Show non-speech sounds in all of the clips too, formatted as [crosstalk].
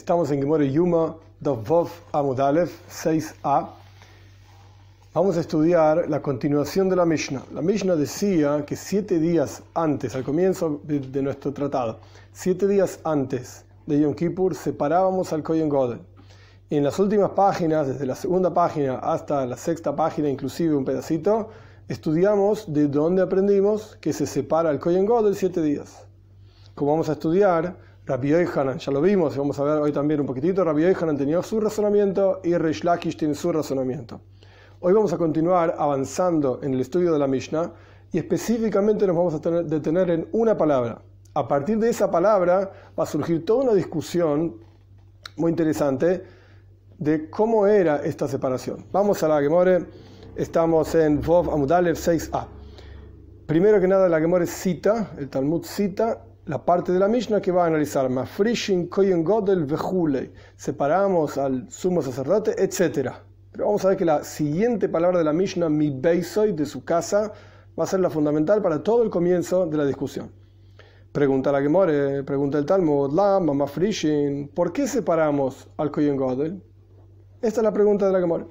Estamos en Gemore Yuma, Dovov Amudalev 6a. Vamos a estudiar la continuación de la Mishnah. La Mishnah decía que siete días antes, al comienzo de, nuestro tratado, siete días antes de Yom Kippur, separábamos al Kohen Godel. En las últimas páginas, desde la segunda página hasta la sexta página, inclusive un pedacito, estudiamos de dónde aprendimos que se separa el Kohen Godel siete días. Como vamos a estudiar, Rabbi Yohanan, ya lo vimos, vamos a ver hoy también un poquitito, Rabbi Yohanan tenía su razonamiento y Reish Lakish tiene su razonamiento. Hoy vamos a continuar avanzando en el estudio de la Mishnah y específicamente nos vamos a detener en una palabra. A partir de esa palabra va a surgir toda una discusión muy interesante de cómo era esta separación. Vamos a la Gemore, estamos en Vov Amudalev 6a. Primero que nada, la Gemore cita, el Talmud cita la parte de la Mishnah que va a analizar Mafrishin, Koyen Godel, Vejule. Separamos al sumo sacerdote, etc. Pero vamos a ver que la siguiente palabra de la Mishnah, mi beisoy, de su casa, va a ser la fundamental para todo el comienzo de la discusión. Pregunta la Gemore, pregunta el Talmud, la Mafrishin, ¿por qué separamos al Koyen Godel? Esta es la pregunta de la Gemore.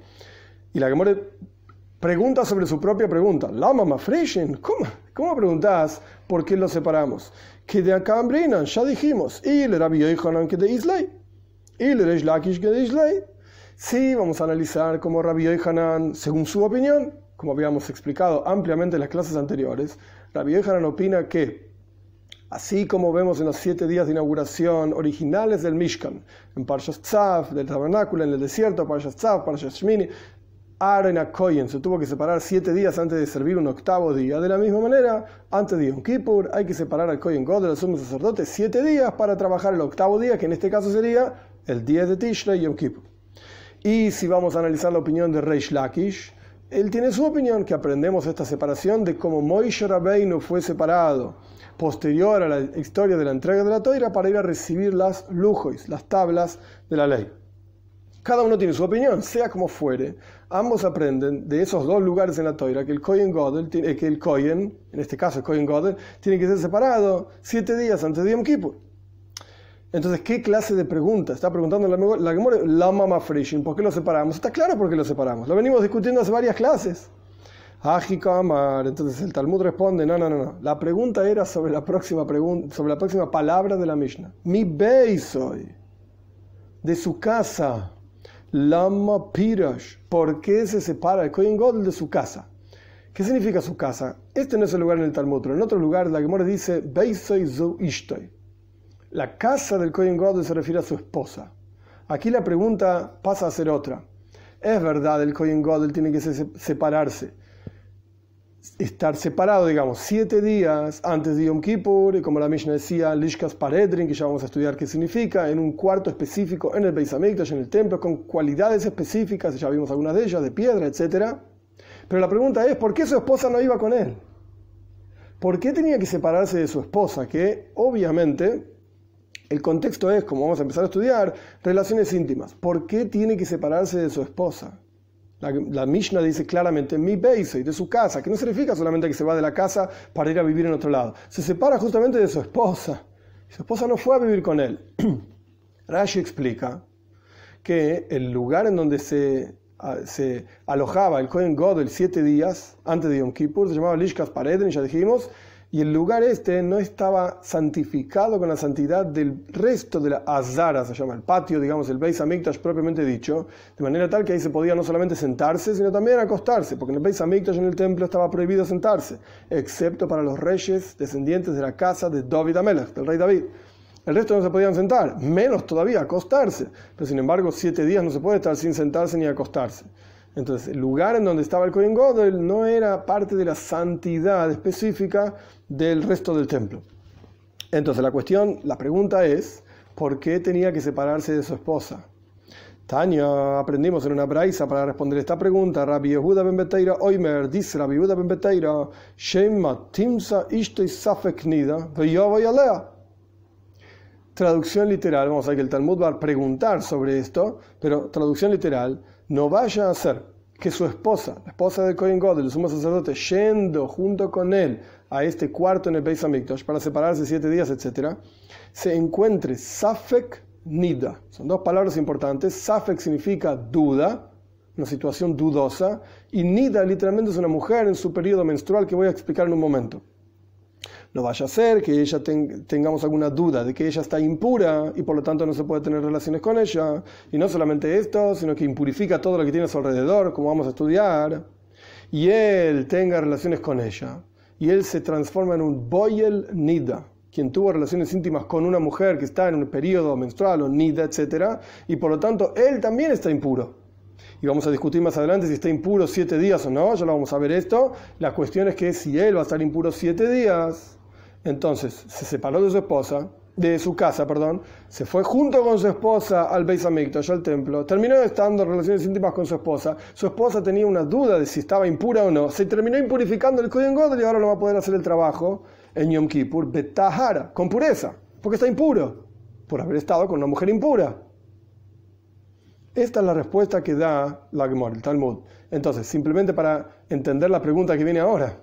Y la Gemore pregunta sobre su propia pregunta. Lama Mafrishin, ¿cómo, ¿cómo preguntas por qué lo separamos? Que de acá ya dijimos, y le Rabbi Yohanan que de Islay, y le Reish Lakish que de Islay. Sí, vamos a analizar cómo Rabbi Yohanan, según su opinión, como habíamos explicado ampliamente en las clases anteriores, Rabbi Yohanan opina que Así como vemos en los siete días de inauguración originales del Mishkan, en Parshas Tzav, del tabernáculo en el desierto, Parshas Tzav, Parshas Shmini, Aaron se tuvo que separar siete días antes de servir un octavo día. De la misma manera, antes de Yom Kippur, hay que separar al Kohen God del sumo sacerdote siete días para trabajar el octavo día, que en este caso sería el día de Tishrei Yom Kippur. Y si vamos a analizar la opinión de Reish Lakish, él tiene su opinión, que aprendemos esta separación de cómo Moishe Rabbeinu fue separado posterior a la historia de la entrega de la toira para ir a recibir las lujos, las tablas de la ley. Cada uno tiene su opinión, sea como fuere. Ambos aprenden de esos dos lugares en la toira que el Kohen Godel, eh, que el Kohen, en este caso el Kohen Godel, tiene que ser separado siete días antes de Yom Kippur. Entonces, ¿qué clase de pregunta? Está preguntando la, la, la Mama Frishin, ¿por qué lo separamos? Está claro por qué lo separamos. Lo venimos discutiendo hace varias clases. Ajikamar. Entonces el Talmud responde, no, no, no, no. La pregunta era sobre la próxima sobre la próxima palabra de la Mishnah. Mi beisoy, de su casa. Lama Pirash. ¿Por qué se separa el Kohen Godel de su casa? ¿Qué significa su casa? Este no es el lugar en el Talmud, en otro lugar la Gemara dice Beisoy Zu Ishtoy. La casa del Kohen Godel se refiere a su esposa. Aquí la pregunta pasa a ser otra. Es verdad, el Kohen Godel tiene que separarse estar separado, digamos, siete días antes de Yom Kippur, y como la Mishnah decía, Lishkas Paredrin, que ya vamos a estudiar qué significa, en un cuarto específico en el Beis Hamikdash, en el templo, con cualidades específicas, ya vimos algunas de ellas, de piedra, etc. Pero la pregunta es, ¿por qué su esposa no iba con él? ¿Por qué tenía que separarse de su esposa? Que obviamente el contexto es, como vamos a empezar a estudiar, relaciones íntimas. ¿Por qué tiene que separarse de su esposa? La, Mishnah dice claramente, mi y de su casa, que no significa solamente que se va de la casa para ir a vivir en otro lado. Se separa justamente de su esposa. Su esposa no fue a vivir con él. [clears throat] Rashi explica que el lugar en donde se, se alojaba el Kohen Godel siete días antes de Yom Kippur se llamaba Lishkas Paredin, ya dijimos, y el lugar este no estaba santificado con la santidad del resto de la Azara, se llama el patio, digamos, el Beis Hamikdash propiamente dicho, de manera tal que ahí se podía no solamente sentarse, sino también acostarse, porque en el Beis Hamikdash en el templo estaba prohibido sentarse, excepto para los reyes descendientes de la casa de David Amelech, del rey David. El resto no se podían sentar, menos todavía acostarse. Pero sin embargo, siete días no se puede estar sin sentarse ni acostarse. Entonces, el lugar en donde estaba el Kohen Godel no era parte de la santidad específica del resto del templo. Entonces, la cuestión, la pregunta es, ¿por qué tenía que separarse de su esposa? Tania, aprendimos en una braisa para responder esta pregunta. Rabbi Yehuda ben Beteira Oimer dice Rabbi Yehuda ben Beteira, Shema timsa ishtoi safek nida. Traducción literal, vamos a ver que el Talmud va a preguntar sobre esto, pero traducción literal, no vaya a ser que su esposa, la esposa de Kohen God, el sumo sacerdote, yendo junto con él a este cuarto en el Beis Hamikdash para separarse siete días, etc., se encuentre Safek nida. Son dos palabras importantes. Safek significa duda, una situación dudosa, y nida literalmente es una mujer en su periodo menstrual que voy a explicar en un momento. No vaya a ser que ella tengamos alguna duda de que ella está impura y por lo tanto no se puede tener relaciones con ella. Y no solamente esto, sino que impurifica todo lo que tiene a su alrededor, como vamos a estudiar. Y él tenga relaciones con ella. Y él se transforma en un boyel nida, quien tuvo relaciones íntimas con una mujer que está en un periodo menstrual o nida, etc. Y por lo tanto él también está impuro y vamos a discutir más adelante si está impuro siete días o no, ya lo vamos a ver esto. La cuestión es que si él va a estar impuro siete días, entonces se separó de su esposa, de su casa, perdón, se fue junto con su esposa al Beis Hamikdash, al templo, terminó estando en relaciones íntimas con su esposa, su esposa tenía una duda de si estaba impura o no, se terminó impurificando el Kohen Godel y ahora no va a poder hacer el trabajo en Yom Kippur, Betahara, con pureza, porque está impuro, por haber estado con una mujer impura. Esta es la respuesta que da la el Talmud. Entonces, simplemente para entender la pregunta que viene ahora.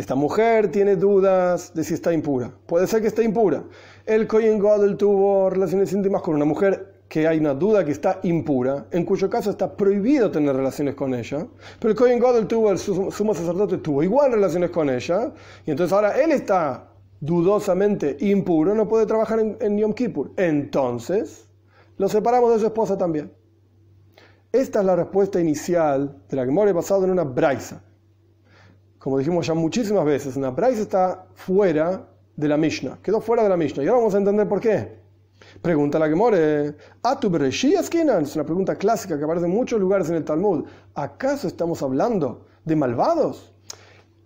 Esta mujer tiene dudas de si está impura. Puede ser que esté impura. El Kohen Godel tuvo relaciones íntimas con una mujer que hay una duda que está impura, en cuyo caso está prohibido tener relaciones con ella. Pero el Kohen Godel tuvo, el sumo sacerdote tuvo igual relaciones con ella. Y entonces ahora él está dudosamente impuro, no puede trabajar en, en Yom Kippur. Entonces, lo separamos de su esposa también. Esta es la respuesta inicial de la Gemora basada en una braisa. Como dijimos ya muchísimas veces, una braisa está fuera de la Mishnah, quedó fuera de la Mishnah. Y ahora vamos a entender por qué. Pregunta la Gemore, ¿Atu Es una pregunta clásica que aparece en muchos lugares en el Talmud. ¿Acaso estamos hablando de malvados?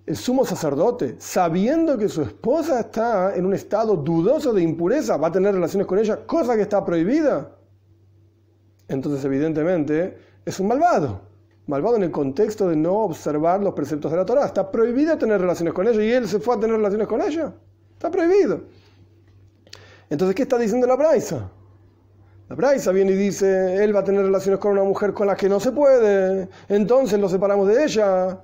El sumo sacerdote, sabiendo que su esposa está en un estado dudoso de impureza, va a tener relaciones con ella, cosa que está prohibida entonces evidentemente es un malvado. Malvado en el contexto de no observar los preceptos de la Torah. Está prohibido tener relaciones con ella y él se fue a tener relaciones con ella. Está prohibido. Entonces, ¿qué está diciendo la Braisa? La Braisa viene y dice, él va a tener relaciones con una mujer con la que no se puede, entonces lo separamos de ella.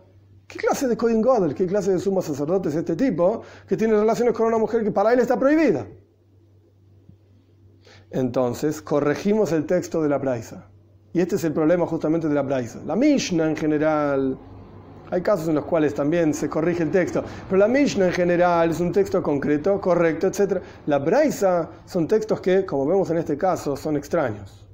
¿Qué clase de Coding Godel, qué clase de sumo sacerdote es este tipo que tiene relaciones con una mujer que para él está prohibida? Entonces, corregimos el texto de la Braisa. Y este es el problema justamente de la Braisa. La Mishnah en general, hay casos en los cuales también se corrige el texto, pero la Mishnah en general es un texto concreto, correcto, etc. La Braisa son textos que, como vemos en este caso, son extraños.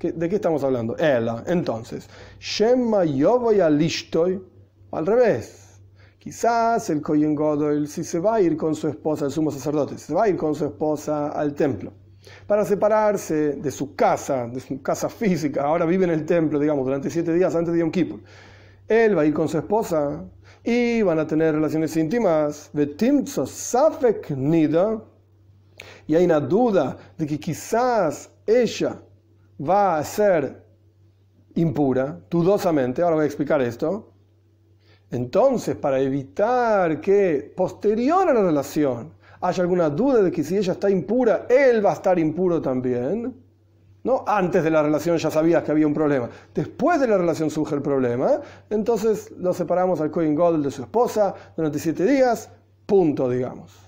¿De qué estamos hablando? Ella. Entonces, Shema Yovoy Alishtoy, al revés. Quizás el Kohen Godel, si se va a ir con su esposa, el sumo sacerdote, se va a ir con su esposa al templo para separarse de su casa, de su casa física, ahora vive en el templo, digamos, durante siete días antes de Yom Kippur. Él va a ir con su esposa y van a tener relaciones íntimas. Nida. Y hay una duda de que quizás ella va a ser impura, dudosamente, ahora voy a explicar esto. Entonces, para evitar que posterior a la relación hay alguna duda de que si ella está impura, él va a estar impuro también. ¿No? Antes de la relación ya sabías que había un problema. Después de la relación surge el problema. Entonces lo separamos al Cohen Gold de su esposa durante siete días. Punto, digamos.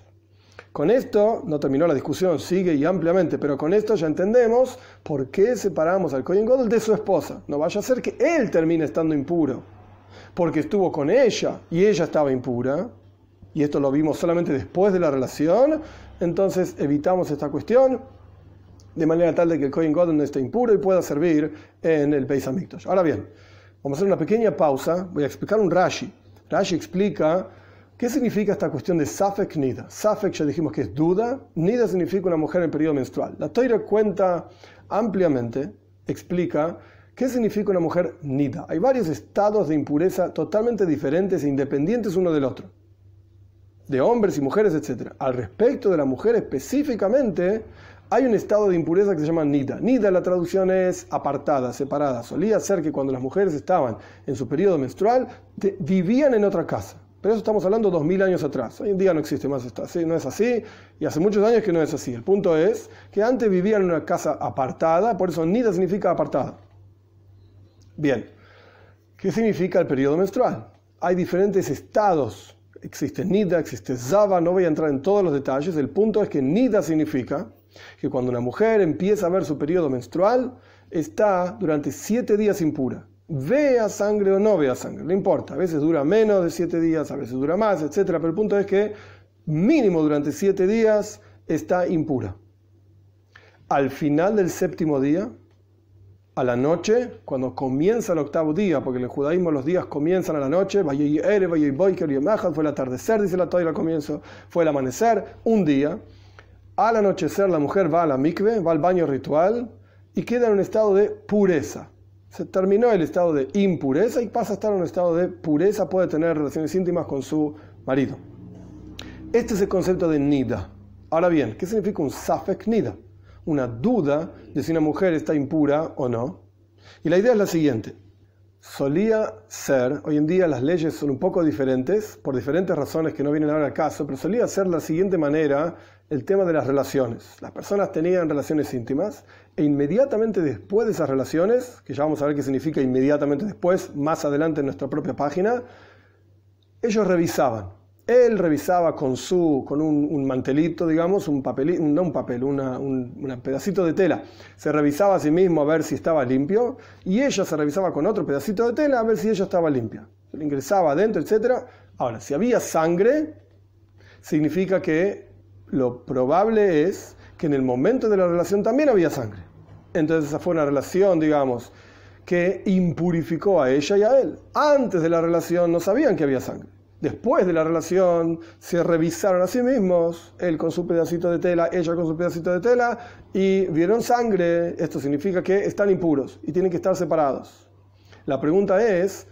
Con esto no terminó la discusión, sigue y ampliamente, pero con esto ya entendemos por qué separamos al Cohen Gold de su esposa. No vaya a ser que él termine estando impuro, porque estuvo con ella y ella estaba impura y esto lo vimos solamente después de la relación, entonces evitamos esta cuestión de manera tal de que el Kohen Godel no esté impuro y pueda servir en el Beis Hamikdash. Ahora bien, vamos a hacer una pequeña pausa, voy a explicar un Rashi. Rashi explica qué significa esta cuestión de Safek Nida. Safek ya dijimos que es duda, Nida significa una mujer en periodo menstrual. La Toira cuenta ampliamente, explica ¿Qué significa una mujer nida? Hay varios estados de impureza totalmente diferentes e independientes uno del otro de hombres y mujeres, etc. Al respecto de la mujer específicamente, hay un estado de impureza que se llama nida. Nida la traducción es apartada, separada. Solía ser que cuando las mujeres estaban en su periodo menstrual, vivían en otra casa. Pero eso estamos hablando dos mil años atrás. Hoy en día no existe más esto, no es así, y hace muchos años que no es así. El punto es que antes vivían en una casa apartada, por eso nida significa apartada. Bien, ¿qué significa el periodo menstrual? Hay diferentes estados existe Nida, existe Zava, no voy a entrar en todos los detalles, el punto es que Nida significa que cuando una mujer empieza a ver su periodo menstrual, está durante siete días impura. Vea sangre o no vea sangre, no importa. A veces dura menos de siete días, a veces dura más, etc. Pero el punto es que mínimo durante siete días está impura. Al final del séptimo día, a la noche, cuando comienza el octavo día, porque en el judaísmo los días comienzan a la noche, fue el atardecer, dice la Torah al comienzo, fue el amanecer, un día. Al anochecer la mujer va a la mikve, va al baño ritual y queda en un estado de pureza. Se terminó el estado de impureza y pasa a estar en un estado de pureza, puede tener relaciones íntimas con su marido. Este es el concepto de nida. Ahora bien, ¿qué significa un safek nida? Una duda de si una mujer está impura o no. Y la idea es la siguiente. Solía ser, hoy en día las leyes son un poco diferentes, por diferentes razones que no vienen ahora al caso, pero solía ser la siguiente manera el tema de las relaciones. Las personas tenían relaciones íntimas e inmediatamente después de esas relaciones, que ya vamos a ver qué significa inmediatamente después, más adelante en nuestra propia página, ellos revisaban él revisaba con, su, con un, mantelito, digamos, un papel, no un papel, un, pedacito de tela. Se revisaba a sí mismo a ver si estaba limpio y ella se revisaba con otro pedacito de tela a ver si ella estaba limpia. Se le ingresaba adentro, etc. Ahora, si había sangre, significa que lo probable es que en el momento de la relación también había sangre. Entonces esa fue una relación, digamos, que impurificó a ella y a él. Antes de la relación no sabían que había sangre. Después de la relación se revisaron a sí mismos, él con su pedacito de tela, ella con su pedacito de tela, y vieron sangre. Esto significa que están impuros y tienen que estar separados. La pregunta es,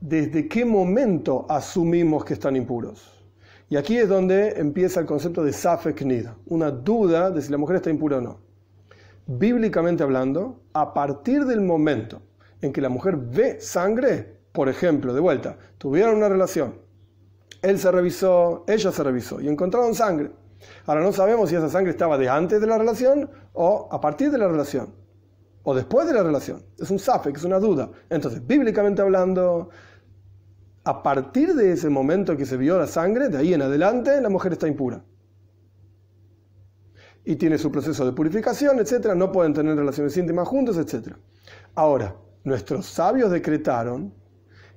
¿desde qué momento asumimos que están impuros? Y aquí es donde empieza el concepto de Safek una duda de si la mujer está impura o no. Bíblicamente hablando, a partir del momento en que la mujer ve sangre, por ejemplo, de vuelta, tuvieron una relación, él se revisó, ella se revisó y encontraron sangre. Ahora no sabemos si esa sangre estaba de antes de la relación o a partir de la relación o después de la relación. Es un que es una duda. Entonces, bíblicamente hablando, a partir de ese momento que se vio la sangre, de ahí en adelante, la mujer está impura. Y tiene su proceso de purificación, etc. No pueden tener relaciones íntimas juntos, etc. Ahora, nuestros sabios decretaron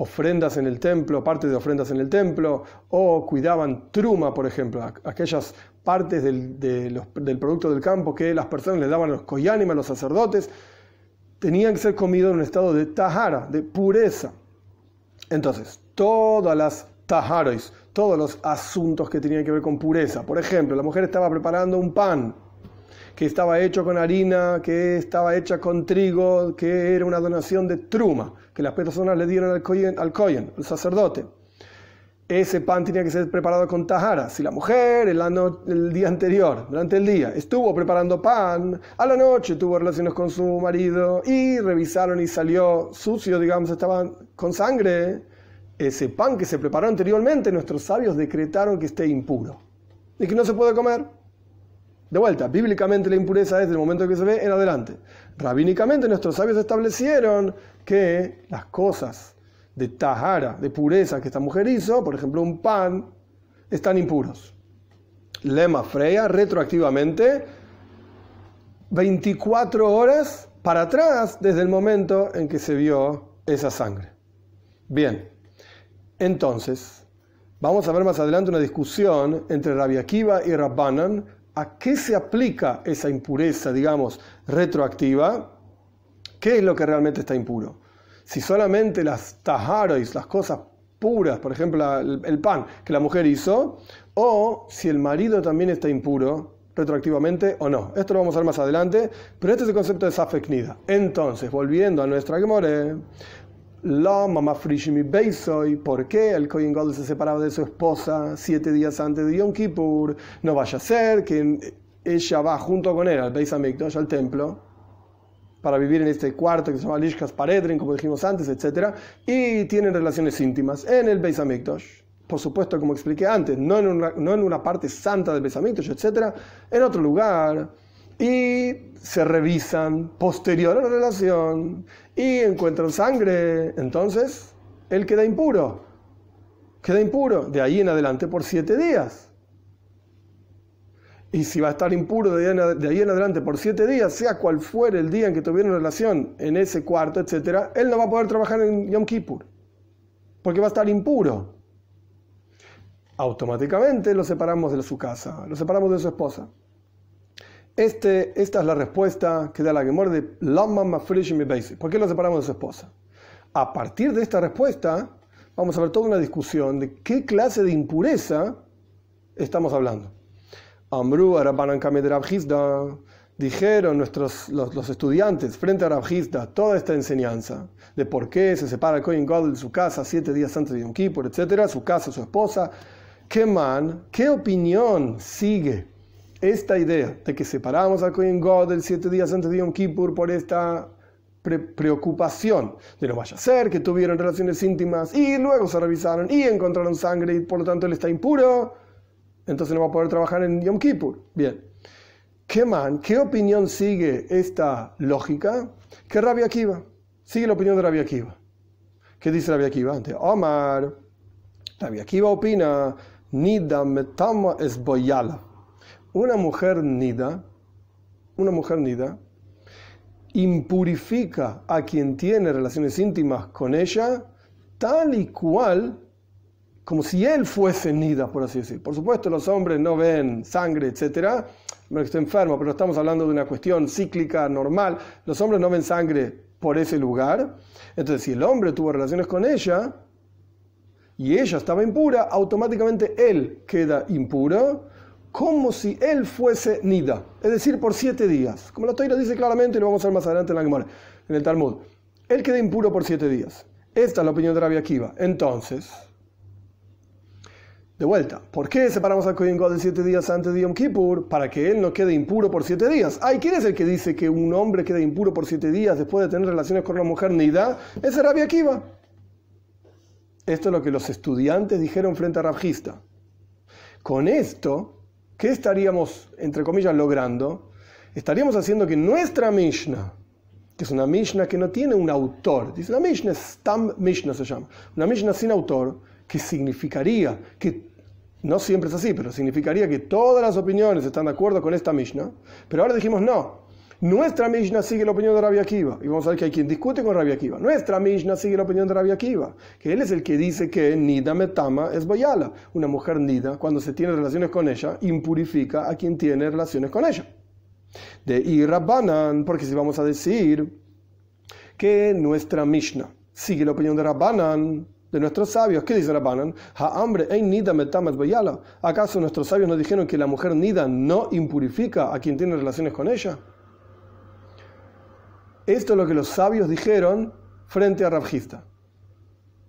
ofrendas en el templo, parte de ofrendas en el templo, o cuidaban truma, por ejemplo, aquellas partes del, del producto del campo que las personas le daban a los koyanim, a los sacerdotes, tenían que ser comidos en un estado de tahara, de pureza. Entonces, todas las taharois, todos los asuntos que tenían que ver con pureza. Por ejemplo, la mujer estaba preparando un pan que estaba hecho con harina, que estaba hecha con trigo, que era una donación de truma, que las personas le dieron al koyen, al, sacerdote ese pan tenía que ser preparado con tajara. Si la mujer el, el, día anterior, durante el día, estuvo preparando pan, a la noche tuvo relaciones con su marido y revisaron y salió sucio, digamos, estaban con sangre, ese pan que se preparó anteriormente, nuestros sabios decretaron que esté impuro y que no se puede comer. De vuelta, bíblicamente la impureza es del momento que se ve en adelante. Rabínicamente nuestros sabios establecieron que las cosas de tahara, de pureza que esta mujer hizo, por ejemplo un pan, están impuros. Lema Freya, retroactivamente, 24 horas para atrás desde el momento en que se vio esa sangre. Bien, entonces, vamos a ver más adelante una discusión entre Rabbi Akiva y Rabbanan a qué se aplica esa impureza, digamos, retroactiva, qué es lo que realmente está impuro si solamente las taharois, las cosas puras, por ejemplo el, pan que la mujer hizo, o si el marido también está impuro retroactivamente o no. Esto lo vamos a ver más adelante, pero este es el concepto de Safeknida. Entonces, volviendo a nuestra Gemore, la mamá Frishimi Beisoy, ¿por qué el Kohen Gadol se separaba de su esposa siete días antes de Yom Kippur? No vaya a ser que ella va junto con él al Beis Hamikdash, al templo, para vivir en este cuarto que se llama Lishkas Paredrin, como dijimos antes, etc. Y tienen relaciones íntimas en el Beis Hamikdash. Por supuesto, como expliqué antes, no en una, no en una parte santa del Beis Hamikdash, etc. En otro lugar. Y se revisan posterior a la relación y encuentran sangre. Entonces, él queda impuro. Queda impuro de ahí en adelante por siete días. Y si va a estar impuro de ahí, en, adelante por siete días, sea cual fuere el día en que tuvieron relación en ese cuarto, etc., él no va a poder trabajar en Yom Kippur, porque va a estar impuro. Automáticamente lo separamos de su casa, lo separamos de su esposa. Este, esta es la respuesta que da la Gemor de Lama Mafresh Basic. ¿Por qué lo separamos de su esposa? A partir de esta respuesta, vamos a ver toda una discusión de qué clase de impureza estamos hablando. Amru dijeron nuestros, los, estudiantes frente a Rabhizda toda esta enseñanza de por qué se separa el Kohen God de su casa siete días antes de Yom Kippur, etc., su casa, su esposa. ¿Qué man, qué opinión sigue esta idea de que separamos al Kohen God del siete días antes de Yom Kippur por esta preocupación de no vaya a ser que tuvieron relaciones íntimas y luego se revisaron y encontraron sangre y por lo tanto él está impuro? entonces no va a poder trabajar en Yom Kippur. Bien. ¿Qué man? ¿Qué opinión sigue esta lógica? Que Rabia Akiva. Sigue la opinión de Rabia Akiva. ¿Qué dice Rabia Akiva? Ante Omar, Rabia Akiva opina, Nida metama es boyala. Una mujer nida, una mujer nida, impurifica a quien tiene relaciones íntimas con ella, tal y cual como si él fuese Nida, por así decir. Por supuesto, los hombres no ven sangre, etc. No estoy enfermo, pero estamos hablando de una cuestión cíclica, normal. Los hombres no ven sangre por ese lugar. Entonces, si el hombre tuvo relaciones con ella y ella estaba impura, automáticamente él queda impuro, como si él fuese Nida. Es decir, por siete días. Como la Toira dice claramente, y lo vamos a ver más adelante en, la en el Talmud. Él queda impuro por siete días. Esta es la opinión de Rabbi Akiva. Entonces, de vuelta, ¿por qué separamos al Kohen de siete días antes de Yom Kippur? Para que él no quede impuro por siete días. Ay, ¿quién es el que dice que un hombre queda impuro por siete días después de tener relaciones con una mujer Nida? Es Rabbi Akiva. Esto es lo que los estudiantes dijeron frente a Rabjista. Con esto, ¿qué estaríamos, entre comillas, logrando? Estaríamos haciendo que nuestra Mishnah, que es una Mishnah que no tiene un autor, dice una Mishnah, Stam Mishnah se llama, una Mishnah sin autor, que significaría que no siempre es así, pero significaría que todas las opiniones están de acuerdo con esta Mishnah. Pero ahora dijimos no. Nuestra Mishnah sigue la opinión de Rabbi Akiva. Y vamos a ver que hay quien discute con Rabbi Akiva. Nuestra Mishnah sigue la opinión de Rabbi Akiva. Que él es el que dice que Nida Metama es Boyala. Una mujer Nida, cuando se tiene relaciones con ella, impurifica a quien tiene relaciones con ella. De Irabbanan, porque si vamos a decir que nuestra Mishnah sigue la opinión de Rabbanan, de nuestros sabios. ¿Qué dice Rabbanan? ¿Acaso nuestros sabios nos dijeron que la mujer nida no impurifica a quien tiene relaciones con ella? Esto es lo que los sabios dijeron frente a Rabjista.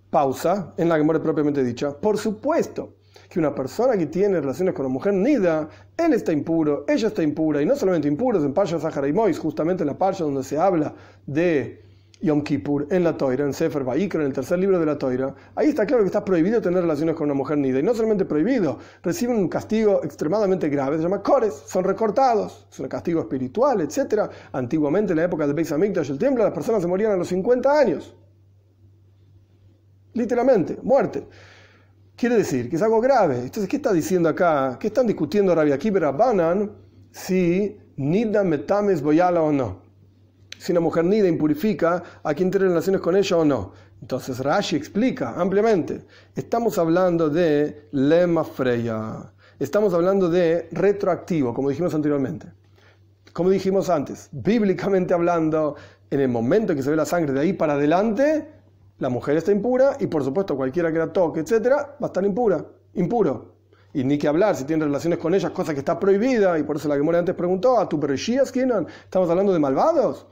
Pausa, en la muere propiamente dicha. Por supuesto que una persona que tiene relaciones con una mujer nida, él está impuro, ella está impura, y no solamente impuros, en Pasha Sahara y Mois, justamente en la Pasha donde se habla de Yom Kippur, en la Toira, en Sefer Vaikra, en el tercer libro de la Toira, ahí está claro que está prohibido tener relaciones con una mujer nida. Y no solamente prohibido, reciben un castigo extremadamente grave, se llama Kores, son recortados, es un castigo espiritual, etc. Antiguamente, en la época del Beis Hamikdash, el templo, las personas se morían a los 50 años. Literalmente, muerte. Quiere decir que es algo grave. Entonces, ¿qué está diciendo acá? ¿Qué están discutiendo Rabbi Akiva Banan si Nida Metames Boyala o no? Si una mujer nida impurifica a quien tiene relaciones con ella o no. Entonces Rashi explica ampliamente. Estamos hablando de lema freya. Estamos hablando de retroactivo, como dijimos anteriormente. Como dijimos antes, bíblicamente hablando, en el momento en que se ve la sangre de ahí para adelante, la mujer está impura y por supuesto cualquiera que la toque, etcétera, va a estar impura, impuro. Y ni que hablar, si tiene relaciones con ellas, cosa que está prohibida, y por eso la que antes preguntó, ¿a tu perishías? ¿Estamos hablando de malvados?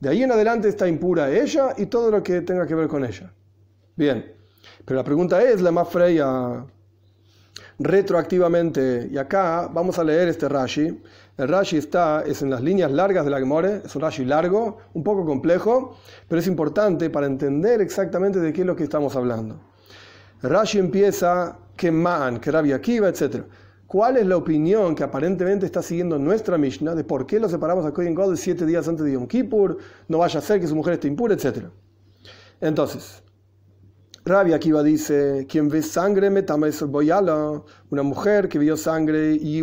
De ahí en adelante está impura ella y todo lo que tenga que ver con ella. Bien, pero la pregunta es, la más freya, retroactivamente. Y acá vamos a leer este Rashi. El Rashi está es en las líneas largas de la Gemore, es un Rashi largo, un poco complejo, pero es importante para entender exactamente de qué es lo que estamos hablando. Rashi empieza que Man, que Rabbi Akiva, etc. ¿Cuál es la opinión que aparentemente está siguiendo nuestra Mishnah de por qué lo separamos a Kohen God siete días antes de Yom Kippur? No vaya a ser que su mujer esté impura, etc. Entonces, Rabbi Akiva dice, quien ve sangre, metama es boyala, una mujer que vio sangre y,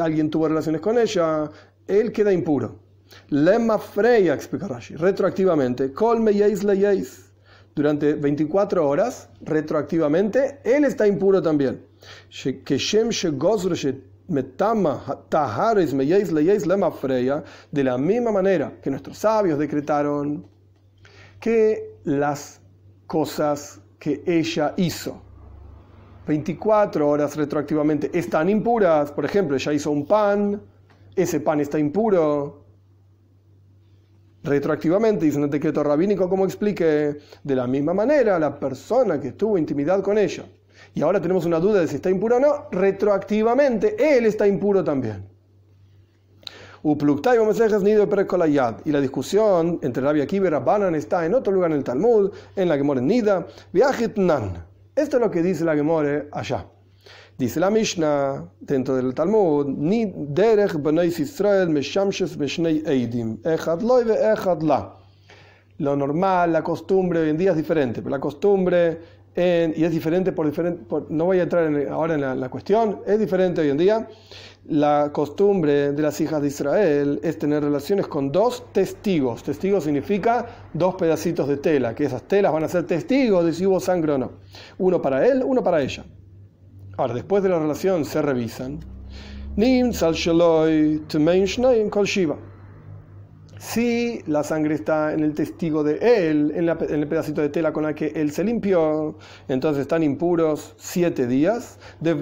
alguien tuvo relaciones con ella, él queda impuro. Lema Freya, explica Rashi, retroactivamente, kol meyeis leyeis. Durante 24 horas, retroactivamente, él está impuro también. Leyeis lema Freya, de la misma manera que nuestros sabios decretaron que las cosas que ella hizo. 24 horas retroactivamente están impuras. Por ejemplo, ella hizo un pan, ese pan está impuro. Retroactivamente, dice un decreto rabínico, como explique, de la misma manera, la persona que tuvo intimidad con ella. Y ahora tenemos una duda de si está impuro o no. Retroactivamente, él está impuro también. Y la discusión entre Rabbi Akiva y Rabbanan está en otro lugar en el Talmud, en la Gemore Nida. Esto es lo que dice la Gemore allá. Dice la Mishnah dentro del Talmud, Ni eidim. Lo normal, la costumbre hoy en día es diferente, pero la costumbre y es diferente por diferente, no voy a entrar ahora en la, cuestión, es diferente hoy en día. La costumbre de las hijas de Israel es tener relaciones con dos testigos. Testigo significa dos pedacitos de tela, que esas telas van a ser testigos de si hubo sangre o no. Uno para él, uno para ella. Ahora, después de la relación se revisan. Nim sal kol shiva si la sangre está en el testigo de él, en, el pedacito de tela con la que él se limpió, entonces están impuros siete días. De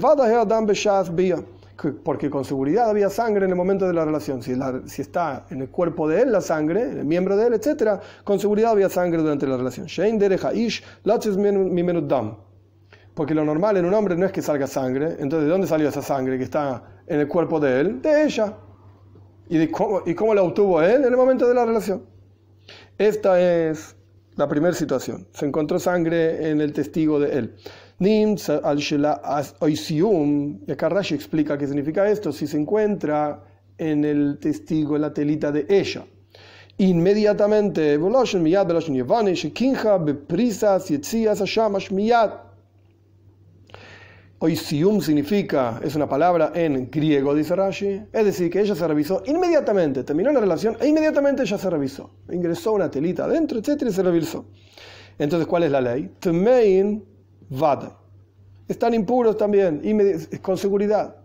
porque con seguridad había sangre en el momento de la relación. Si, si, está en el cuerpo de él la sangre, en el miembro de él, etc., con seguridad había sangre durante la relación. Porque lo normal en un hombre no es que salga sangre. Entonces, ¿de dónde salió esa sangre que está en el cuerpo de él? De ella. ¿Y, cómo, ¿Y cómo la obtuvo él en el momento de la relación? Esta es la primera situación. Se encontró sangre en el testigo de él. Nim al y acá Rashi explica qué significa esto, si se encuentra en el testigo, en la telita de ella. Inmediatamente, Oisium significa, es una palabra en griego, dice Rashi, es decir, que ella se revisó inmediatamente, terminó la relación e inmediatamente ella se revisó. Ingresó una telita adentro, etcétera, y se revisó. Entonces, ¿cuál es la ley? Tmein vada. Están impuros también, con seguridad.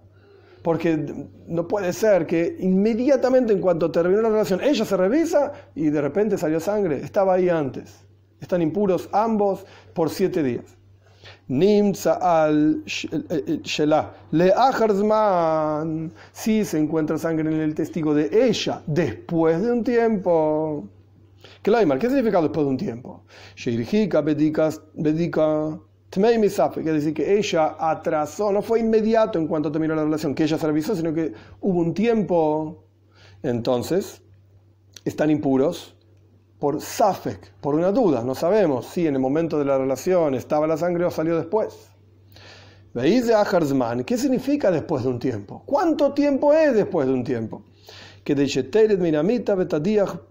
Porque no puede ser que inmediatamente en cuanto terminó la relación, ella se revisa y de repente salió sangre. Estaba ahí antes. Están impuros ambos por siete días. Nimza al Shelah. Le Ajarzman. Si se encuentra sangre en el testigo de ella después de un tiempo. ¿Qué significa después de un tiempo? Sheirjika bedika Quiere decir que ella atrasó, no fue inmediato en cuanto terminó la relación, que ella se revisó, sino que hubo un tiempo. Entonces, están impuros por Safek, por una duda, no sabemos si en el momento de la relación estaba la sangre o salió después. ¿Veis de? ¿Qué significa después de un tiempo? ¿Cuánto tiempo es después de un tiempo? Que de Miramita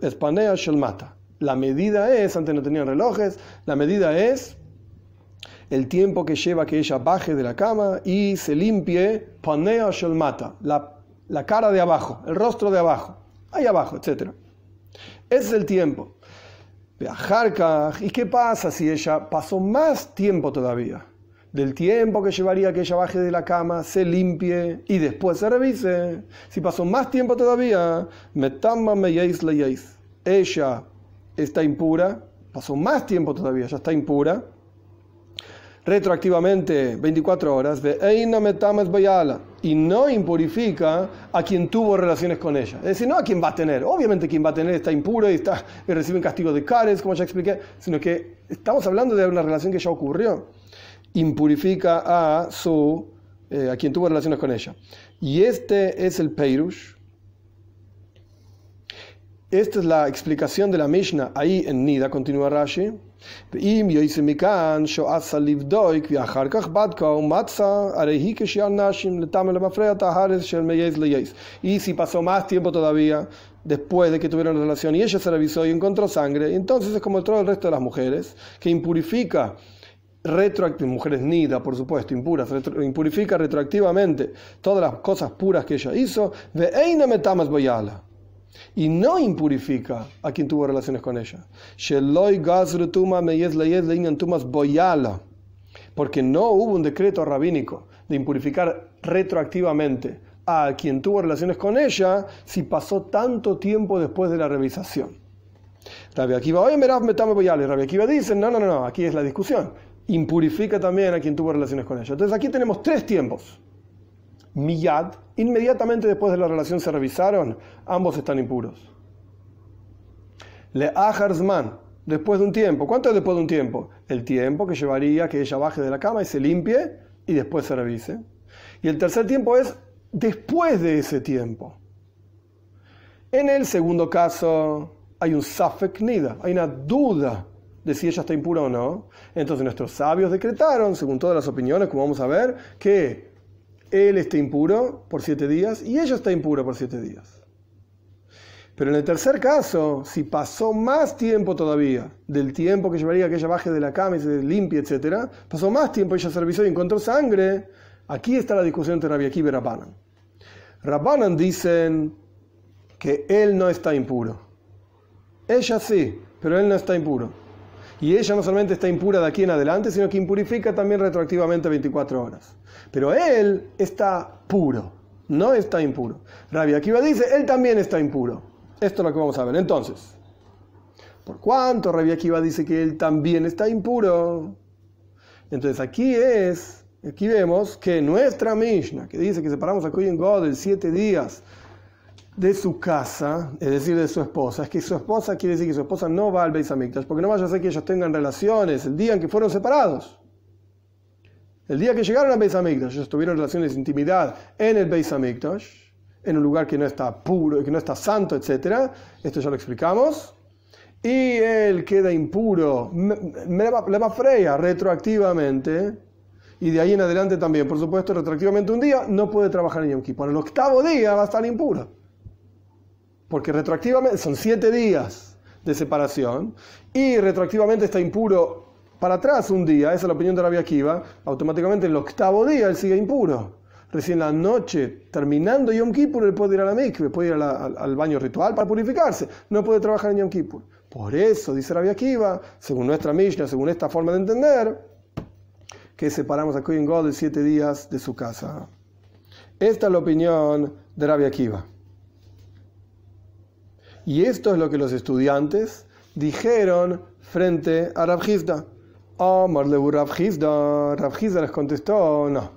Espanea Shelmata. La medida es, antes no tenían relojes, la medida es el tiempo que lleva que ella baje de la cama y se limpie Panea Shelmata, la, cara de abajo, el rostro de abajo, ahí abajo, etc. Ese es el tiempo. ¿Y qué pasa si ella pasó más tiempo todavía? Del tiempo que llevaría que ella baje de la cama, se limpie y después se revise. Si pasó más tiempo todavía, ella está impura, pasó más tiempo todavía, ya está impura retroactivamente 24 horas, y no impurifica a quien tuvo relaciones con ella. Es decir, no a quien va a tener. Obviamente quien va a tener está impuro y, está, y recibe un castigo de cares, como ya expliqué, sino que estamos hablando de una relación que ya ocurrió. Impurifica a su eh, a quien tuvo relaciones con ella. Y este es el Peirush. Esta es la explicación de la Mishnah ahí en Nida, continúa Rashi. Y si pasó más tiempo todavía después de que tuvieron relación y ella se revisó y encontró sangre, entonces es como todo el resto de las mujeres, que impurifica retroactivamente, mujeres nida, por supuesto, impuras, impurifica retroactivamente todas las cosas puras que ella hizo, de Eina Metamas Boyala. Y no impurifica a quien tuvo relaciones con ella. Porque no hubo un decreto rabínico de impurificar retroactivamente a quien tuvo relaciones con ella si pasó tanto tiempo después de la revisación. Rabbi Akiva, oye, metame boyale. Rabbi Akiva dice, no, no, no, aquí es la discusión impurifica también a quien tuvo relaciones con ella. Entonces aquí tenemos tres tiempos. Miyad, inmediatamente después de la relación se revisaron, ambos están impuros. Le Aharzman, después de un tiempo. ¿Cuánto es después de un tiempo? El tiempo que llevaría que ella baje de la cama y se limpie y después se revise. Y el tercer tiempo es después de ese tiempo. En el segundo caso hay un Safek Nida, hay una duda de si ella está impura o no. Entonces nuestros sabios decretaron, según todas las opiniones, como vamos a ver, que él está impuro por siete días y ella está impura por siete días. Pero en el tercer caso, si pasó más tiempo todavía del tiempo que llevaría que ella baje de la cama y se limpie, etc., pasó más tiempo, ella se revisó y encontró sangre, aquí está la discusión entre Rabbi y Rabbanan. Rabbanan dicen que él no está impuro. Ella sí, pero él no está impuro. Y ella no solamente está impura de aquí en adelante, sino que impurifica también retroactivamente 24 horas. Pero él está puro, no está impuro. Rabbi Akiva dice, él también está impuro. Esto es lo que vamos a ver. Entonces, ¿por cuánto Rabbi Akiva dice que él también está impuro? Entonces aquí es, aquí vemos que nuestra Mishnah, que dice que separamos a Kohen God siete días de su casa, es decir, de su esposa, es que su esposa quiere decir que su esposa no va al Beis Hamikdash, porque no vaya a ser que ellos tengan relaciones el día en que fueron separados. El día que llegaron al Beis Hamikdash, ellos tuvieron relaciones de intimidad en el Beis Hamikdash, en un lugar que no está puro, que no está santo, etc. Esto ya lo explicamos. Y él queda impuro, le va freya retroactivamente, y de ahí en adelante también, por supuesto, retroactivamente un día, no puede trabajar en Yom Kippur. El octavo día va a estar impuro porque retroactivamente son siete días de separación y retroactivamente está impuro para atrás un día, esa es la opinión de Rabbi Akiva, automáticamente el octavo día él sigue impuro. Recién la noche, terminando Yom Kippur, él puede ir a la mikve, puede ir al, baño ritual para purificarse, no puede trabajar en Yom Kippur. Por eso, dice Rabbi Akiva, según nuestra Mishnah, según esta forma de entender, que separamos a Kohen God de siete días de su casa. Esta es la opinión de Rabbi Akiva. Y esto es lo que los estudiantes dijeron frente a Rabjizda. Omar oh, Rabjizda. Rabjizda les contestó, no.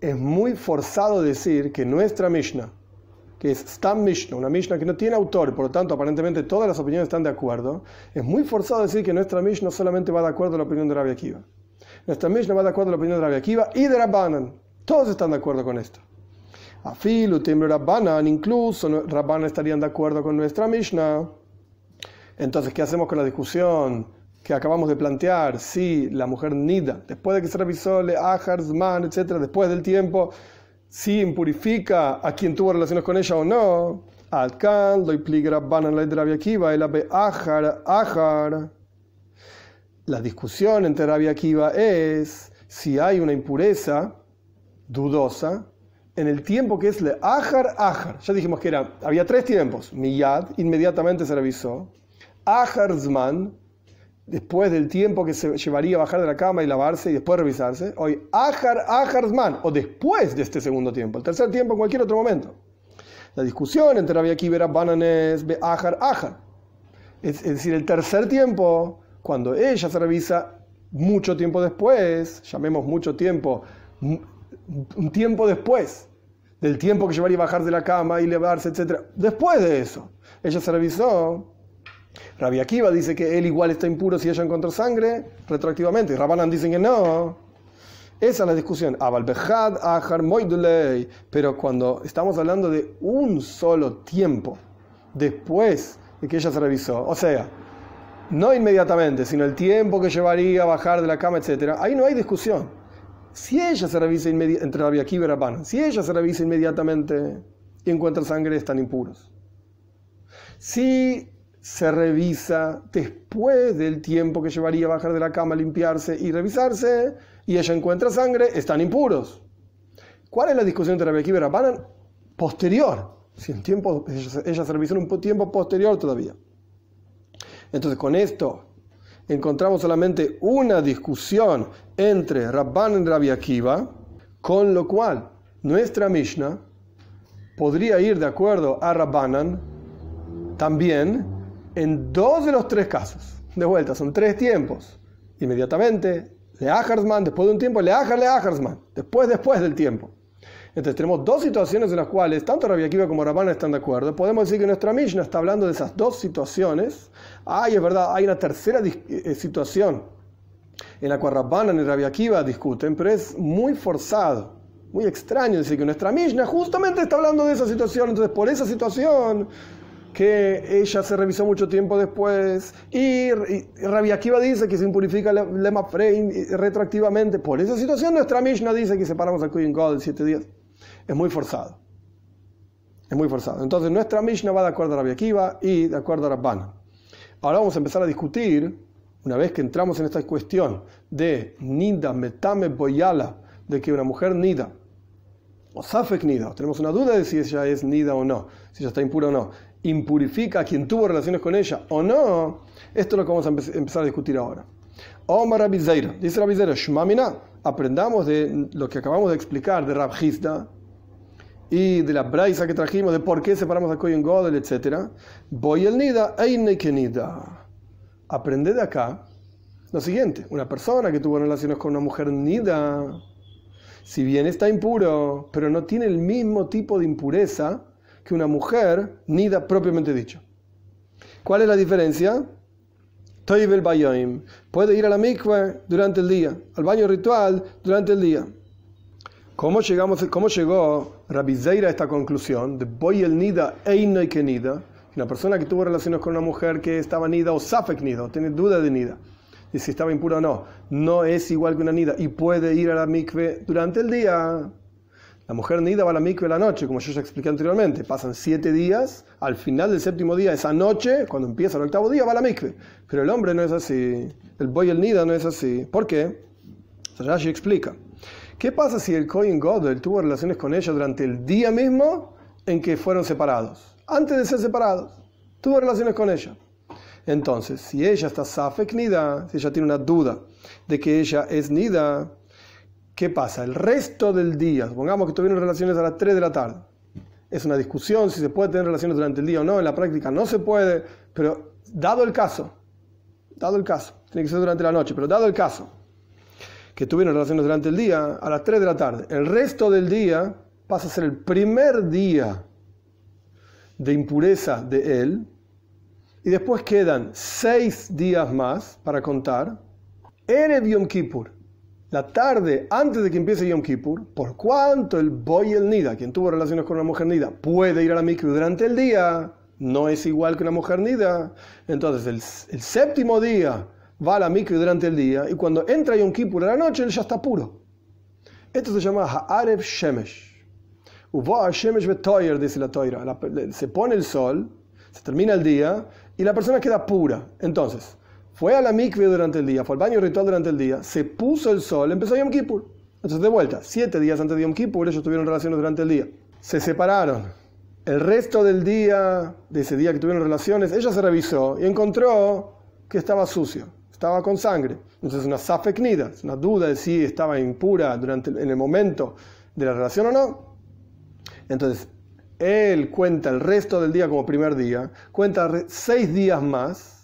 Es muy forzado decir que nuestra Mishnah, que es Stam Mishnah, una Mishnah que no tiene autor, por lo tanto aparentemente todas las opiniones están de acuerdo, es muy forzado decir que nuestra Mishnah solamente va de acuerdo a la opinión de Rabbi Akiva. Nuestra Mishnah va de acuerdo a la opinión de Rabbi Akiva y de Rabbanan. Todos están de acuerdo con esto. Afilu, timbre Rabbanan, incluso Rabbanan estarían de acuerdo con nuestra Mishnah. Entonces, ¿qué hacemos con la discusión que acabamos de plantear? Si la mujer nida, después de que se revisó le man, etc., después del tiempo, si impurifica a quien tuvo relaciones con ella o no. Alkan, lo Rabbanan, el Ajar, Ajar. La discusión entre Rabbi Akiva es si hay una impureza dudosa en el tiempo que es le ajar ajar. Ya dijimos que era, había tres tiempos. Miyad, inmediatamente se revisó. Ajar zman, después del tiempo que se llevaría a bajar de la cama y lavarse y después revisarse. Hoy ajar ajar zman, o después de este segundo tiempo. El tercer tiempo en cualquier otro momento. La discusión entre Rabbi Akiva y Rabbanan es ajar ajar. Es, es decir, el tercer tiempo, cuando ella se revisa mucho tiempo después, llamemos mucho tiempo, un tiempo después del tiempo que llevaría a bajar de la cama y levarse, etc. Después de eso, ella se revisó. Rabbi Akiva dice que él igual está impuro si ella encontró sangre retroactivamente. Y Rabanan dicen que no. Esa es la discusión. Pero cuando estamos hablando de un solo tiempo, después de que ella se revisó, o sea, no inmediatamente, sino el tiempo que llevaría a bajar de la cama, etc., ahí no hay discusión. Si ella se revisa entre y si ella se revisa inmediatamente y encuentra sangre, están impuros. Si se revisa después del tiempo que llevaría a bajar de la cama, limpiarse y revisarse, y ella encuentra sangre, están impuros. ¿Cuál es la discusión entre Rabbi Akiva y? Posterior. Si en tiempo, ella, se revisó en un tiempo posterior todavía. Entonces, con esto encontramos solamente una discusión entre Rabban y Rabbi Akiva, con lo cual nuestra Mishnah podría ir de acuerdo a Rabbanan también en dos de los tres casos. De vuelta, son tres tiempos. Inmediatamente, Leajarsman, después de un tiempo, Leajar, Leajarsman, después, después del tiempo. Entonces tenemos dos situaciones en las cuales tanto Rabbi Akiva como Rabban están de acuerdo. Podemos decir que nuestra Mishnah está hablando de esas dos situaciones. Ay, es verdad, hay una tercera eh, situación en la cual Rabban y Rabbi Akiva discuten, pero es muy forzado, muy extraño decir que nuestra Mishnah justamente está hablando de esa situación. Entonces por esa situación que ella se revisó mucho tiempo después y, Rabbi Akiva dice que se impurifica el lema retroactivamente. Por esa situación nuestra Mishnah dice que separamos al Kohen God en siete días es muy forzado. Es muy forzado. Entonces nuestra Mishnah va de acuerdo a Rabbi Akiva y de acuerdo a Rabbana. Ahora vamos a empezar a discutir, una vez que entramos en esta cuestión de Nida, Metame, Boyala, de que una mujer Nida, o Safek Nida, tenemos una duda de si ella es Nida o no, si ella está impura o no, impurifica a quien tuvo relaciones con ella o no, esto es lo que vamos a empezar a discutir ahora. Omar Rabizeira, dice Rabizeira, Shmamina, aprendamos de lo que acabamos de explicar de Rabhizda, y de la braisa que trajimos de por qué separamos a Kohen Godel, etc. Voy el Nida, Eine Nida. Aprende de acá lo siguiente: una persona que tuvo relaciones con una mujer Nida, si bien está impuro, pero no tiene el mismo tipo de impureza que una mujer Nida propiamente dicho. ¿Cuál es la diferencia? Toibel Bayoim puede ir a la mikveh durante el día, al baño ritual durante el día. ¿Cómo, llegamos, cómo llegó Rabizeira a esta conclusión de Boy el Nida Eino y que Nida? Una persona que tuvo relaciones con una mujer que estaba Nida o Safek Nida, tiene duda de Nida, y si estaba impura o no, no es igual que una Nida y puede ir a la mikve durante el día. La mujer Nida va a la mikve la noche, como yo ya expliqué anteriormente. Pasan siete días, al final del séptimo día, esa noche, cuando empieza el octavo día, va a la mikve. Pero el hombre no es así. El Boy el Nida no es así. ¿Por qué? Rashi explica. ¿Qué pasa si el Kohen Godel tuvo relaciones con ella durante el día mismo en que fueron separados? Antes de ser separados, tuvo relaciones con ella. Entonces, si ella está safek nida, si ella tiene una duda de que ella es nida, ¿qué pasa? El resto del día, supongamos que tuvieron relaciones a las 3 de la tarde. Es una discusión si se puede tener relaciones durante el día o no, en la práctica no se puede, pero dado el caso, dado el caso, tiene que ser durante la noche, pero dado el caso, que tuvieron relaciones durante el día a las 3 de la tarde. El resto del día pasa a ser el primer día de impureza de él. Y después quedan seis días más para contar. Erev Yom Kippur, la tarde antes de que empiece Yom Kippur, por cuanto el boy el nida, quien tuvo relaciones con una mujer nida, puede ir a la mikveh durante el día, no es igual que una mujer nida. Entonces, el séptimo día va a la mikve durante el día y cuando entra Yom Kippur a la noche, él ya está puro. Esto se llama Ha'arev Shemesh. Shemesh betoyer, dice la toira. Se pone el sol, se termina el día y la persona queda pura. Entonces, fue a la mikve durante el día, fue al baño ritual durante el día, se puso el sol, empezó Yom Kippur. Entonces, de vuelta, siete días antes de Yom Kippur, ellos tuvieron relaciones durante el día. Se separaron. El resto del día, de ese día que tuvieron relaciones, ella se revisó y encontró que estaba sucio estaba con sangre. Entonces es una safeknida, es una duda de si estaba impura durante, en el momento de la relación o no. Entonces, él cuenta el resto del día como primer día, cuenta seis días más,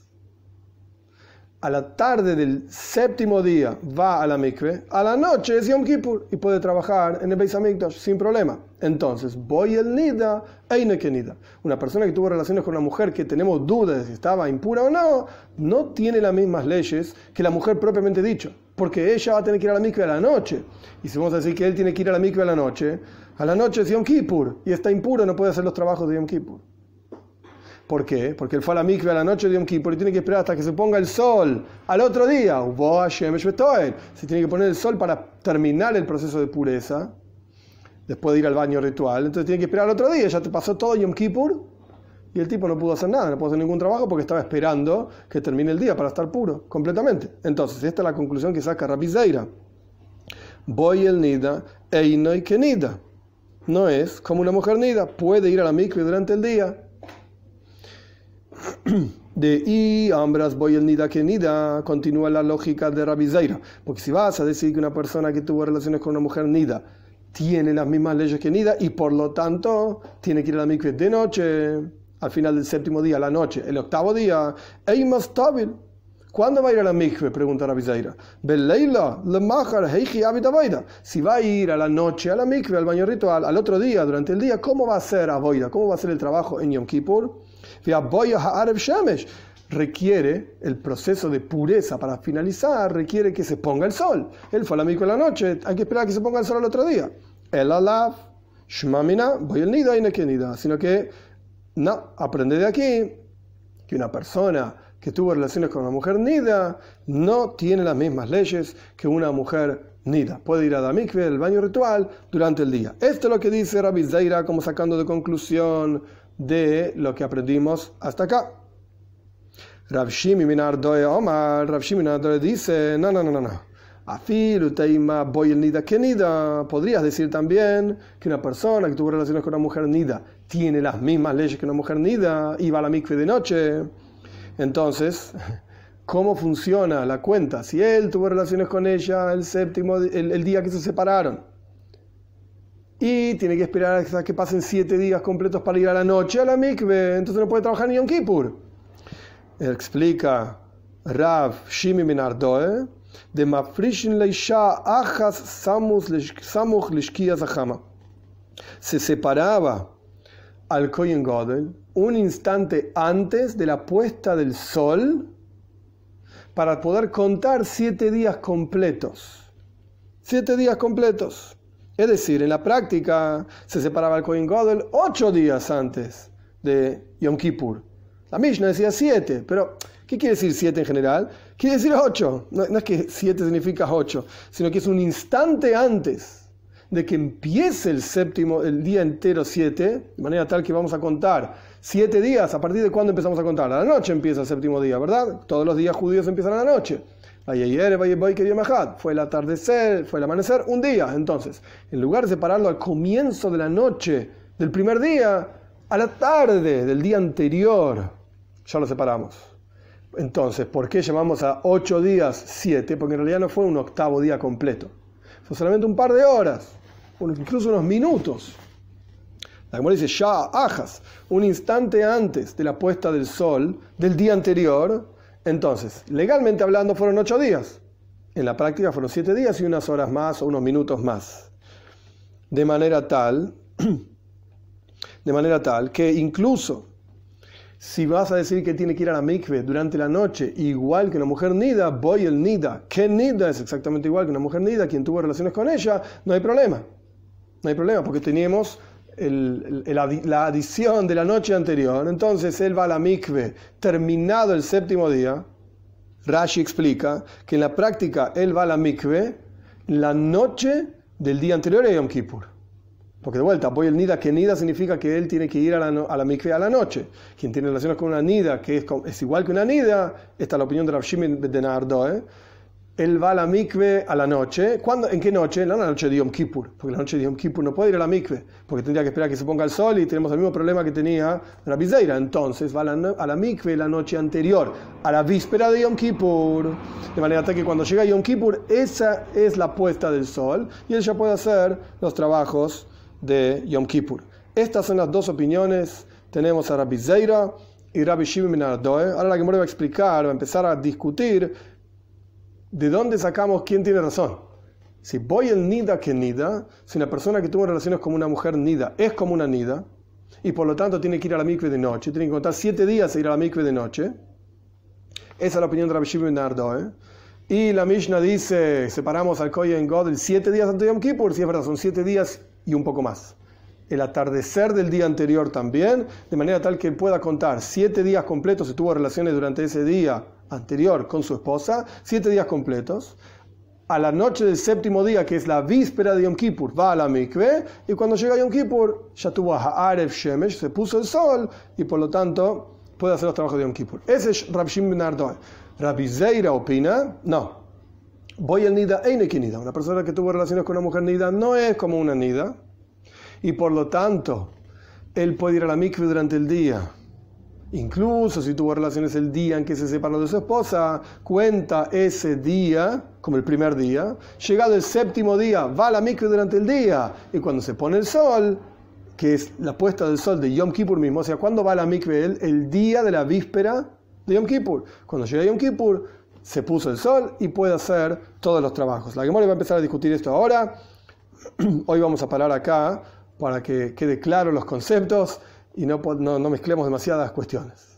a la tarde del séptimo día va a la mikve, a la noche es Yom Kippur y puede trabajar en el Beis sin problema. Entonces, voy el nida, eine nida. Una persona que tuvo relaciones con una mujer que tenemos dudas de si estaba impura o no, no tiene las mismas leyes que la mujer propiamente dicho, porque ella va a tener que ir a la mikve a la noche. Y si vamos a decir que él tiene que ir a la mikve a la noche, a la noche es Yom Kippur y está impuro, no puede hacer los trabajos de Yom Kippur. ¿Por qué? Porque él fue a la mikve a la noche de Yom Kippur y tiene que esperar hasta que se ponga el sol al otro día. Se tiene que poner el sol para terminar el proceso de pureza, después de ir al baño ritual. Entonces tiene que esperar al otro día. Ya te pasó todo Yom Kippur y el tipo no pudo hacer nada, no pudo hacer ningún trabajo porque estaba esperando que termine el día para estar puro completamente. Entonces, esta es la conclusión que saca Rabbi Zeira. Voy el nida, eino y que nida. No es como una mujer nida, puede ir a la mikve durante el día [clears throat] de y ambras voy el nida que nida, continúa la lógica de Rabbi Zaira. Porque si vas a decir que una persona que tuvo relaciones con una mujer nida tiene las mismas leyes que nida y por lo tanto tiene que ir a la mikve de noche, al final del séptimo día, la noche, el octavo día, más tabil. ¿Cuándo va a ir a la mikve? Pregunta Rabbi Zaira. Si va a ir a la noche a la mikve, al baño ritual, al otro día, durante el día, ¿cómo va a ser Aboida? ¿Cómo va a ser el trabajo en Yom Kippur? Requiere el proceso de pureza para finalizar, requiere que se ponga el sol. Él fue a la mikve la noche, hay que esperar a que se ponga el sol al otro día. El alav, shmamina, voy el nida y nida. Sino que, no, aprende de aquí que una persona que tuvo relaciones con una mujer nida no tiene las mismas leyes que una mujer nida. Puede ir a la el baño ritual, durante el día. Esto es lo que dice Rabbi Zaira como sacando de conclusión de lo que aprendimos hasta acá. Rav Shimi Minardoe Omar, Rav Shimi Minardoe dice, no, no, no, no, no. Afil, Utaima, Boy el Nida, que Nida. Podrías decir también que una persona que tuvo relaciones con una mujer Nida tiene las mismas leyes que una mujer Nida, iba a la mikve de noche. Entonces, [laughs] ¿cómo funciona la cuenta? Si él tuvo relaciones con ella el séptimo, el día que se separaron y tiene que esperar hasta que pasen siete días completos para ir a la noche a la mikve, entonces no puede trabajar ni Yom Kippur. Explica Rav Shimi Minardoe de Mafrishin Leisha Ajas Samuch Lishkia Zahama. Se separaba al Kohen Godel un instante antes de la puesta del sol para poder contar siete días completos. Siete días completos. Es decir, en la práctica se separaba el Kohen Godel ocho días antes de Yom Kippur. La Mishnah decía siete, pero ¿qué quiere decir siete en general? Quiere decir ocho. No, es que siete significa ocho, sino que es un instante antes de que empiece el séptimo, el día entero siete, de manera tal que vamos a contar siete días. ¿A partir de cuándo empezamos a contar? A la noche empieza el séptimo día, ¿verdad? Todos los días judíos empiezan a la noche. Fue el atardecer, fue el amanecer, un día. Entonces, en lugar de separarlo al comienzo de la noche del primer día, a la tarde del día anterior, ya lo separamos. Entonces, ¿por qué llamamos a ocho días siete? Porque en realidad no fue un octavo día completo. Fue solamente un par de horas, incluso unos minutos. La Gemara dice, ya, ajas, un instante antes de la puesta del sol del día anterior, entonces, legalmente hablando fueron ocho días. En la práctica fueron siete días y unas horas más o unos minutos más. De manera tal, [clears throat] de manera tal que incluso si vas a decir que tiene que ir a la mikve durante la noche, igual que una mujer nida, voy el nida. ¿Qué nida es exactamente igual que una mujer nida? Quien tuvo relaciones con ella, no hay problema. No hay problema porque teníamos la adición de la noche anterior, entonces él va a la mikve terminado el séptimo día. Rashi explica que en la práctica él va a la mikve la noche del día anterior a Yom Kippur. Porque de vuelta, voy el nida, que nida significa que él tiene que ir a la, a la mikve a la noche. Quien tiene relaciones con una nida, que es, igual que una nida, esta es la opinión de Rav Shimon de Nardo, él va a la mikve a la noche. ¿Cuándo? ¿En qué noche? No la noche de Yom Kippur, porque la noche de Yom Kippur no puede ir a la mikve, porque tendría que esperar que se ponga el sol y tenemos el mismo problema que tenía la Bizeira. Entonces va a la, a la mikve la noche anterior, a la víspera de Yom Kippur, de manera tal que cuando llega Yom Kippur, esa es la puesta del sol y él ya puede hacer los trabajos de Yom Kippur. Estas son las dos opiniones. Tenemos a Rabbi Zeira y Rabbi Shimon Ahora la Gemara va a explicar, va a empezar a discutir de dónde sacamos quién tiene razón. Si voy el nida que nida, si una persona que tuvo relaciones con una mujer nida es como una nida, y por lo tanto tiene que ir a la mikve de noche, tiene que contar siete días a ir a la mikve de noche, esa es la opinión de Rabbi Shimon ben Y la Mishnah dice, separamos al Kohen Godel siete días antes de Yom Kippur, si es verdad, son siete días y un poco más el atardecer del día anterior también, de manera tal que pueda contar siete días completos si tuvo relaciones durante ese día anterior con su esposa, siete días completos. A la noche del séptimo día, que es la víspera de Yom Kippur, va a la mikve, y cuando llega Yom Kippur, ya tuvo a Shemesh, se puso el sol, y por lo tanto puede hacer los trabajos de Yom Kippur. Ese es Rabbi Shimon ben Rabbi Zeira opina, no. Voy el nida, nida. Una persona que tuvo relaciones con una mujer nida no es como una nida y por lo tanto él puede ir a la mikve durante el día. Incluso si tuvo relaciones el día en que se separó de su esposa, cuenta ese día como el primer día. Llegado el séptimo día, va a la mikve durante el día. Y cuando se pone el sol, que es la puesta del sol de Yom Kippur mismo, o sea, cuando va a la mikve? El día de la víspera de Yom Kippur. Cuando llega Yom Kippur, se puso el sol y puede hacer todos los trabajos. La Gemora va a empezar a discutir esto ahora. [clears throat] Hoy vamos a parar acá para que quede claro los conceptos y no, no, no mezclemos demasiadas cuestiones.